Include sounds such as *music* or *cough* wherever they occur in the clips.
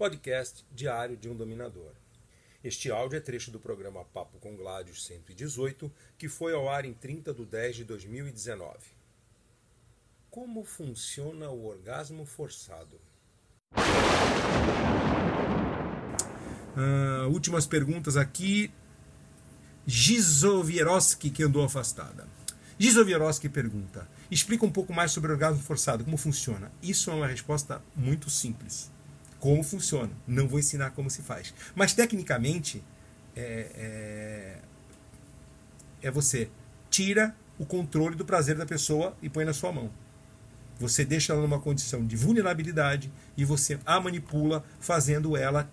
podcast diário de um dominador. Este áudio é trecho do programa Papo com Gládios 118, que foi ao ar em 30 de 10 de 2019. Como funciona o orgasmo forçado? Uh, últimas perguntas aqui. Gizovieroski, que andou afastada. Gizovieroski pergunta: explica um pouco mais sobre o orgasmo forçado, como funciona. Isso é uma resposta muito simples. Como funciona? Não vou ensinar como se faz. Mas tecnicamente é, é, é você tira o controle do prazer da pessoa e põe na sua mão. Você deixa ela numa condição de vulnerabilidade e você a manipula, fazendo ela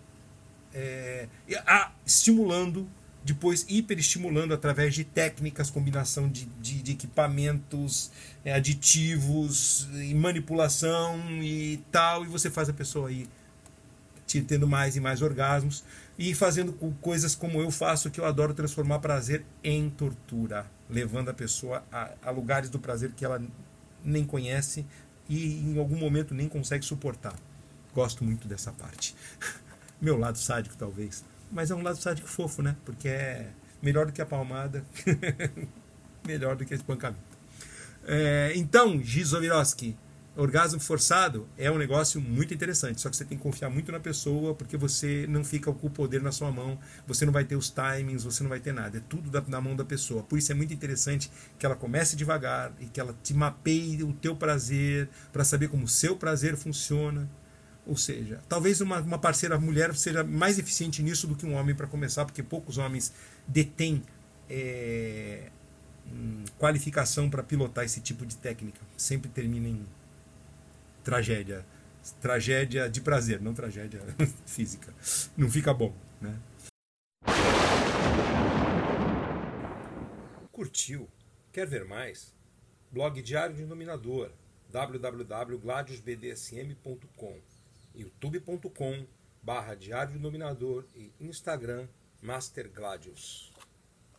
é, a, estimulando depois hiperestimulando através de técnicas, combinação de, de, de equipamentos, é, aditivos e manipulação e tal, e você faz a pessoa aí tendo mais e mais orgasmos e fazendo coisas como eu faço, que eu adoro transformar prazer em tortura, levando a pessoa a, a lugares do prazer que ela nem conhece e em algum momento nem consegue suportar. Gosto muito dessa parte. *laughs* Meu lado sádico, talvez mas é um lado sádico fofo, né? Porque é melhor do que a palmada, *laughs* melhor do que esse espancamento. É, então, Gizovirovski, orgasmo forçado é um negócio muito interessante, só que você tem que confiar muito na pessoa, porque você não fica com o poder na sua mão, você não vai ter os timings, você não vai ter nada, é tudo da, na mão da pessoa. Por isso é muito interessante que ela comece devagar e que ela te mapeie o teu prazer, para saber como o seu prazer funciona ou seja, talvez uma, uma parceira mulher seja mais eficiente nisso do que um homem para começar, porque poucos homens detêm é, qualificação para pilotar esse tipo de técnica. Sempre termina em tragédia. Tragédia de prazer, não tragédia *laughs* física. Não fica bom. Né? Curtiu? Quer ver mais? Blog Diário de Dominador www.gladiosbdsm.com youtube.com barra Diário do Dominador e Instagram Master Gladius.